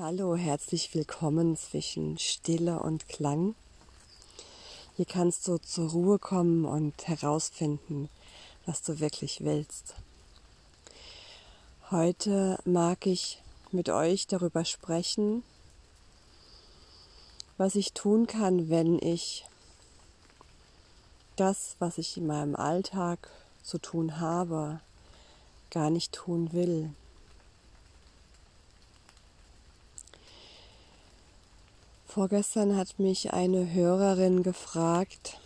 Hallo, herzlich willkommen zwischen Stille und Klang. Hier kannst du zur Ruhe kommen und herausfinden, was du wirklich willst. Heute mag ich mit euch darüber sprechen, was ich tun kann, wenn ich das, was ich in meinem Alltag zu tun habe, gar nicht tun will. Vorgestern hat mich eine Hörerin gefragt,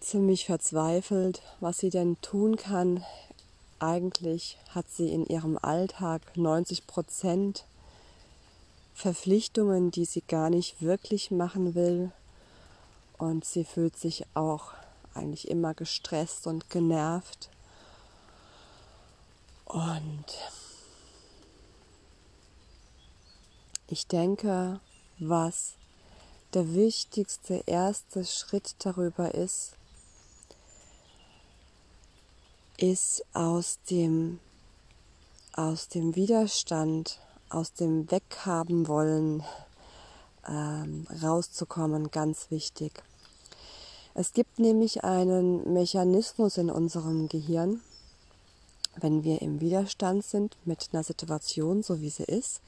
ziemlich verzweifelt, was sie denn tun kann. Eigentlich hat sie in ihrem Alltag 90 Prozent Verpflichtungen, die sie gar nicht wirklich machen will. Und sie fühlt sich auch eigentlich immer gestresst und genervt. Und Ich denke, was der wichtigste erste Schritt darüber ist, ist aus dem, aus dem Widerstand, aus dem Weghaben wollen ähm, rauszukommen, ganz wichtig. Es gibt nämlich einen Mechanismus in unserem Gehirn, wenn wir im Widerstand sind mit einer Situation, so wie sie ist,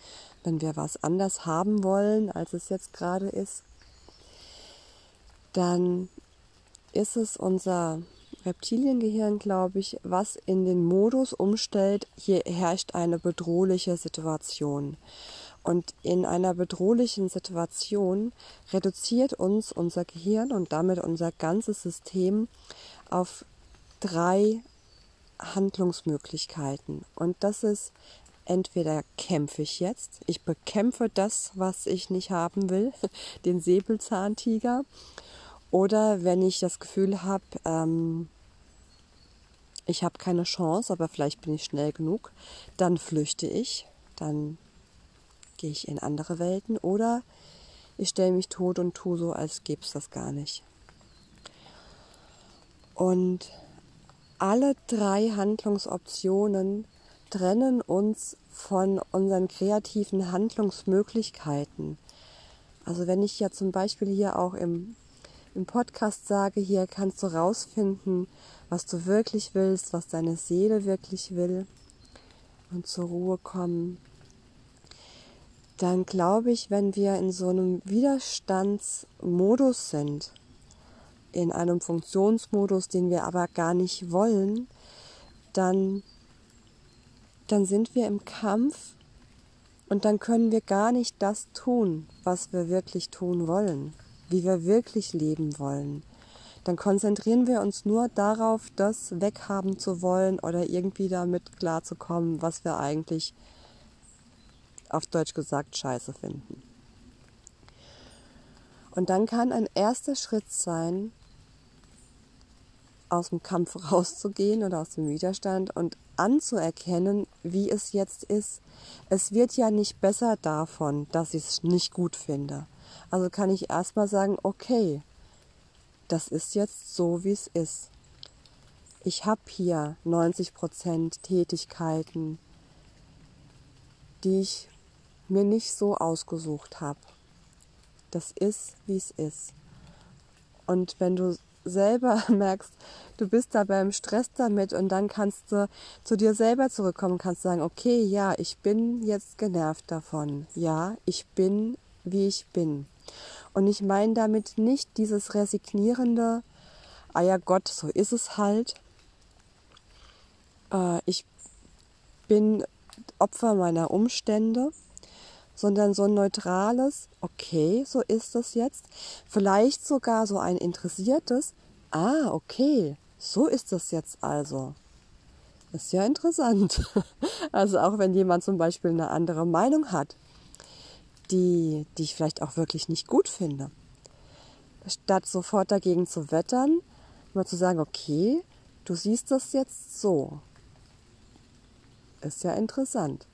wenn wir was anders haben wollen, als es jetzt gerade ist, dann ist es unser Reptiliengehirn, glaube ich, was in den Modus umstellt, hier herrscht eine bedrohliche Situation. Und in einer bedrohlichen Situation reduziert uns unser Gehirn und damit unser ganzes System auf drei Handlungsmöglichkeiten. Und das ist entweder kämpfe ich jetzt, ich bekämpfe das, was ich nicht haben will, den Säbelzahntiger, oder wenn ich das Gefühl habe, ähm, ich habe keine Chance, aber vielleicht bin ich schnell genug, dann flüchte ich, dann gehe ich in andere Welten oder ich stelle mich tot und tue so, als gäbe es das gar nicht. Und alle drei Handlungsoptionen trennen uns von unseren kreativen Handlungsmöglichkeiten. Also wenn ich ja zum Beispiel hier auch im, im Podcast sage, hier kannst du rausfinden, was du wirklich willst, was deine Seele wirklich will und zur Ruhe kommen, dann glaube ich, wenn wir in so einem Widerstandsmodus sind, in einem Funktionsmodus, den wir aber gar nicht wollen, dann dann sind wir im Kampf und dann können wir gar nicht das tun, was wir wirklich tun wollen, wie wir wirklich leben wollen. Dann konzentrieren wir uns nur darauf, das weghaben zu wollen oder irgendwie damit klarzukommen, was wir eigentlich auf Deutsch gesagt scheiße finden. Und dann kann ein erster Schritt sein, aus dem Kampf rauszugehen oder aus dem Widerstand und anzuerkennen, wie es jetzt ist. Es wird ja nicht besser davon, dass ich es nicht gut finde. Also kann ich erstmal sagen, okay, das ist jetzt so, wie es ist. Ich habe hier 90 Prozent Tätigkeiten, die ich mir nicht so ausgesucht habe. Das ist, wie es ist. Und wenn du selber merkst, du bist da beim Stress damit und dann kannst du zu dir selber zurückkommen, kannst sagen, okay, ja, ich bin jetzt genervt davon. Ja, ich bin, wie ich bin. Und ich meine damit nicht dieses resignierende, ah ja Gott, so ist es halt. Äh, ich bin Opfer meiner Umstände sondern so ein neutrales, okay, so ist das jetzt. Vielleicht sogar so ein interessiertes, ah, okay, so ist das jetzt also. ist ja interessant. Also auch wenn jemand zum Beispiel eine andere Meinung hat, die, die ich vielleicht auch wirklich nicht gut finde. Statt sofort dagegen zu wettern, mal zu sagen, okay, du siehst das jetzt so. Ist ja interessant.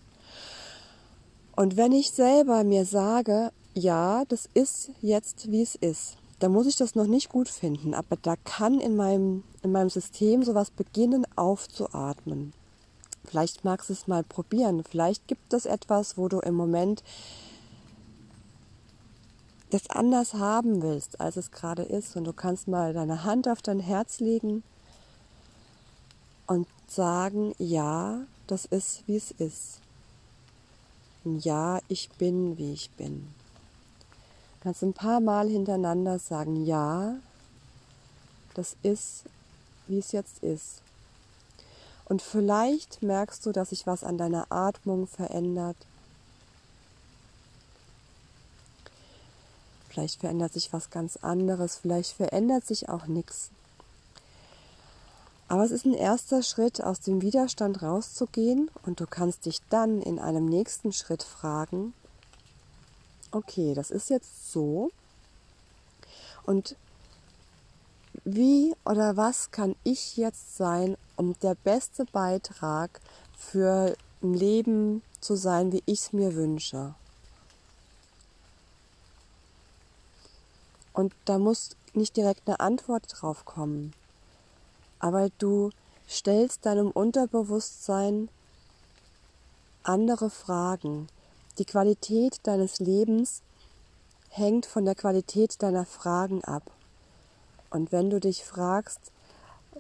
Und wenn ich selber mir sage, ja, das ist jetzt, wie es ist, dann muss ich das noch nicht gut finden, aber da kann in meinem, in meinem System sowas beginnen aufzuatmen. Vielleicht magst du es mal probieren. Vielleicht gibt es etwas, wo du im Moment das anders haben willst, als es gerade ist. Und du kannst mal deine Hand auf dein Herz legen und sagen, ja, das ist, wie es ist. Ja, ich bin, wie ich bin. Du kannst ein paar Mal hintereinander sagen, ja, das ist, wie es jetzt ist. Und vielleicht merkst du, dass sich was an deiner Atmung verändert. Vielleicht verändert sich was ganz anderes, vielleicht verändert sich auch nichts. Aber es ist ein erster Schritt, aus dem Widerstand rauszugehen und du kannst dich dann in einem nächsten Schritt fragen, okay, das ist jetzt so und wie oder was kann ich jetzt sein, um der beste Beitrag für ein Leben zu sein, wie ich es mir wünsche. Und da muss nicht direkt eine Antwort drauf kommen. Aber du stellst deinem Unterbewusstsein andere Fragen. Die Qualität deines Lebens hängt von der Qualität deiner Fragen ab. Und wenn du dich fragst,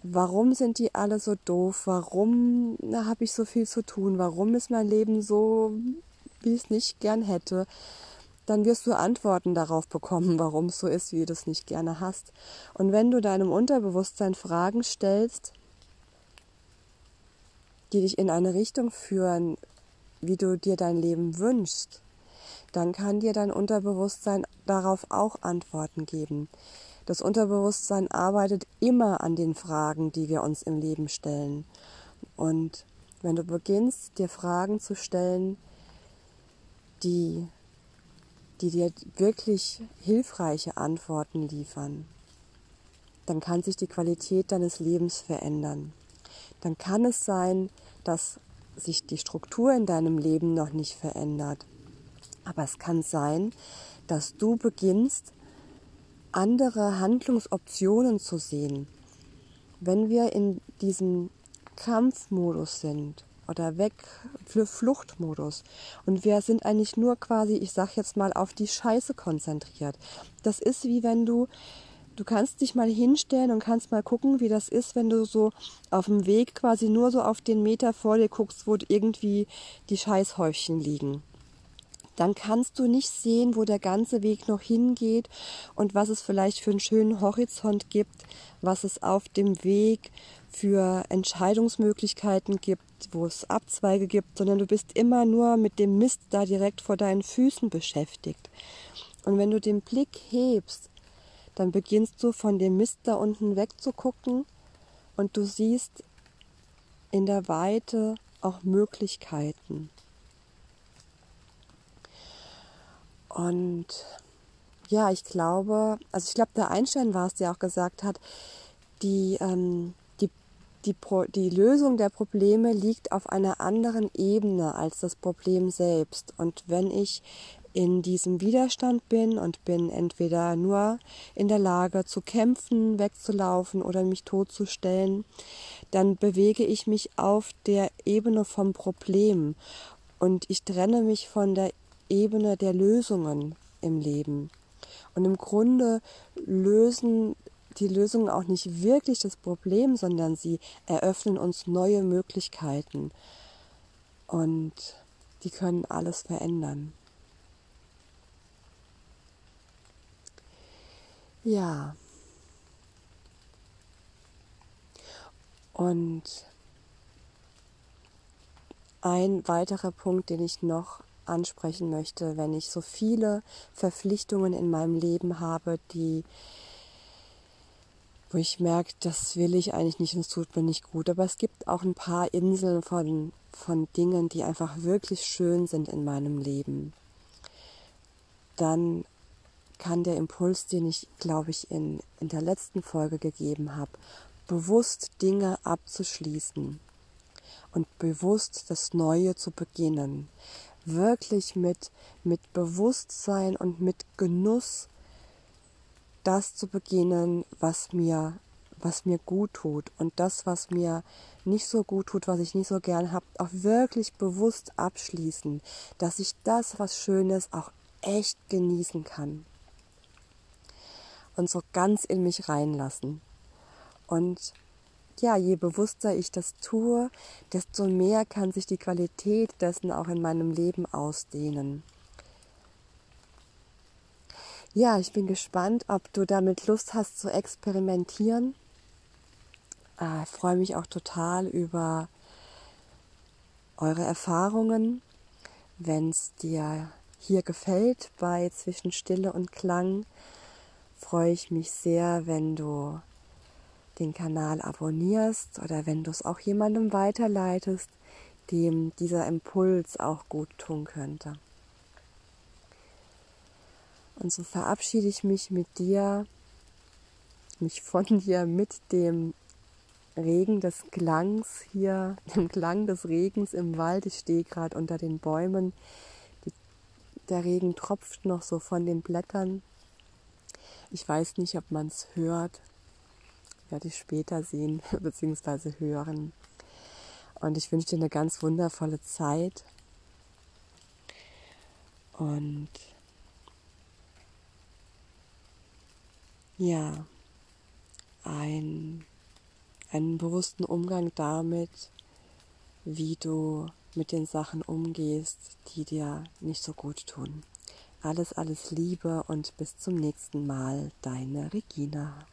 warum sind die alle so doof, warum habe ich so viel zu tun, warum ist mein Leben so, wie ich es nicht gern hätte, dann wirst du Antworten darauf bekommen, warum es so ist, wie du es nicht gerne hast. Und wenn du deinem Unterbewusstsein Fragen stellst, die dich in eine Richtung führen, wie du dir dein Leben wünschst, dann kann dir dein Unterbewusstsein darauf auch Antworten geben. Das Unterbewusstsein arbeitet immer an den Fragen, die wir uns im Leben stellen. Und wenn du beginnst, dir Fragen zu stellen, die, die dir wirklich hilfreiche Antworten liefern, dann kann sich die Qualität deines Lebens verändern. Dann kann es sein, dass sich die Struktur in deinem Leben noch nicht verändert. Aber es kann sein, dass du beginnst, andere Handlungsoptionen zu sehen. Wenn wir in diesem Kampfmodus sind oder weg für Fluchtmodus und wir sind eigentlich nur quasi, ich sag jetzt mal, auf die Scheiße konzentriert. Das ist wie wenn du du kannst dich mal hinstellen und kannst mal gucken, wie das ist, wenn du so auf dem Weg quasi nur so auf den Meter vor dir guckst, wo irgendwie die Scheißhäufchen liegen dann kannst du nicht sehen, wo der ganze Weg noch hingeht und was es vielleicht für einen schönen Horizont gibt, was es auf dem Weg für Entscheidungsmöglichkeiten gibt, wo es Abzweige gibt, sondern du bist immer nur mit dem Mist da direkt vor deinen Füßen beschäftigt. Und wenn du den Blick hebst, dann beginnst du von dem Mist da unten wegzugucken und du siehst in der Weite auch Möglichkeiten. Und ja, ich glaube, also ich glaube, der Einstein war es, der auch gesagt hat, die, ähm, die, Pro, die Lösung der Probleme liegt auf einer anderen Ebene als das Problem selbst. Und wenn ich in diesem Widerstand bin und bin entweder nur in der Lage zu kämpfen, wegzulaufen oder mich totzustellen, dann bewege ich mich auf der Ebene vom Problem und ich trenne mich von der Ebene der Lösungen im Leben. Und im Grunde lösen die Lösungen auch nicht wirklich das Problem, sondern sie eröffnen uns neue Möglichkeiten. Und die können alles verändern. Ja. Und ein weiterer Punkt, den ich noch ansprechen möchte, wenn ich so viele Verpflichtungen in meinem Leben habe, die wo ich merke, das will ich eigentlich nicht und es tut mir nicht gut. Aber es gibt auch ein paar Inseln von, von Dingen, die einfach wirklich schön sind in meinem Leben. Dann kann der Impuls, den ich, glaube ich, in, in der letzten Folge gegeben habe, bewusst Dinge abzuschließen und bewusst das Neue zu beginnen wirklich mit, mit Bewusstsein und mit Genuss das zu beginnen, was mir was mir gut tut und das, was mir nicht so gut tut, was ich nicht so gern habe, auch wirklich bewusst abschließen, dass ich das, was Schönes, auch echt genießen kann. Und so ganz in mich reinlassen. Und ja, je bewusster ich das tue, desto mehr kann sich die Qualität dessen auch in meinem Leben ausdehnen. Ja, ich bin gespannt, ob du damit Lust hast zu experimentieren. Äh, freue mich auch total über eure Erfahrungen. Wenn es dir hier gefällt bei Zwischen Stille und Klang, freue ich mich sehr, wenn du den Kanal abonnierst oder wenn du es auch jemandem weiterleitest, dem dieser Impuls auch gut tun könnte. Und so verabschiede ich mich mit dir, mich von dir mit dem Regen des Klangs hier, dem Klang des Regens im Wald. Ich stehe gerade unter den Bäumen. Die, der Regen tropft noch so von den Blättern. Ich weiß nicht, ob man es hört. Werde ich später sehen bzw. hören. Und ich wünsche dir eine ganz wundervolle Zeit. Und ja, ein, einen bewussten Umgang damit, wie du mit den Sachen umgehst, die dir nicht so gut tun. Alles, alles Liebe und bis zum nächsten Mal, deine Regina.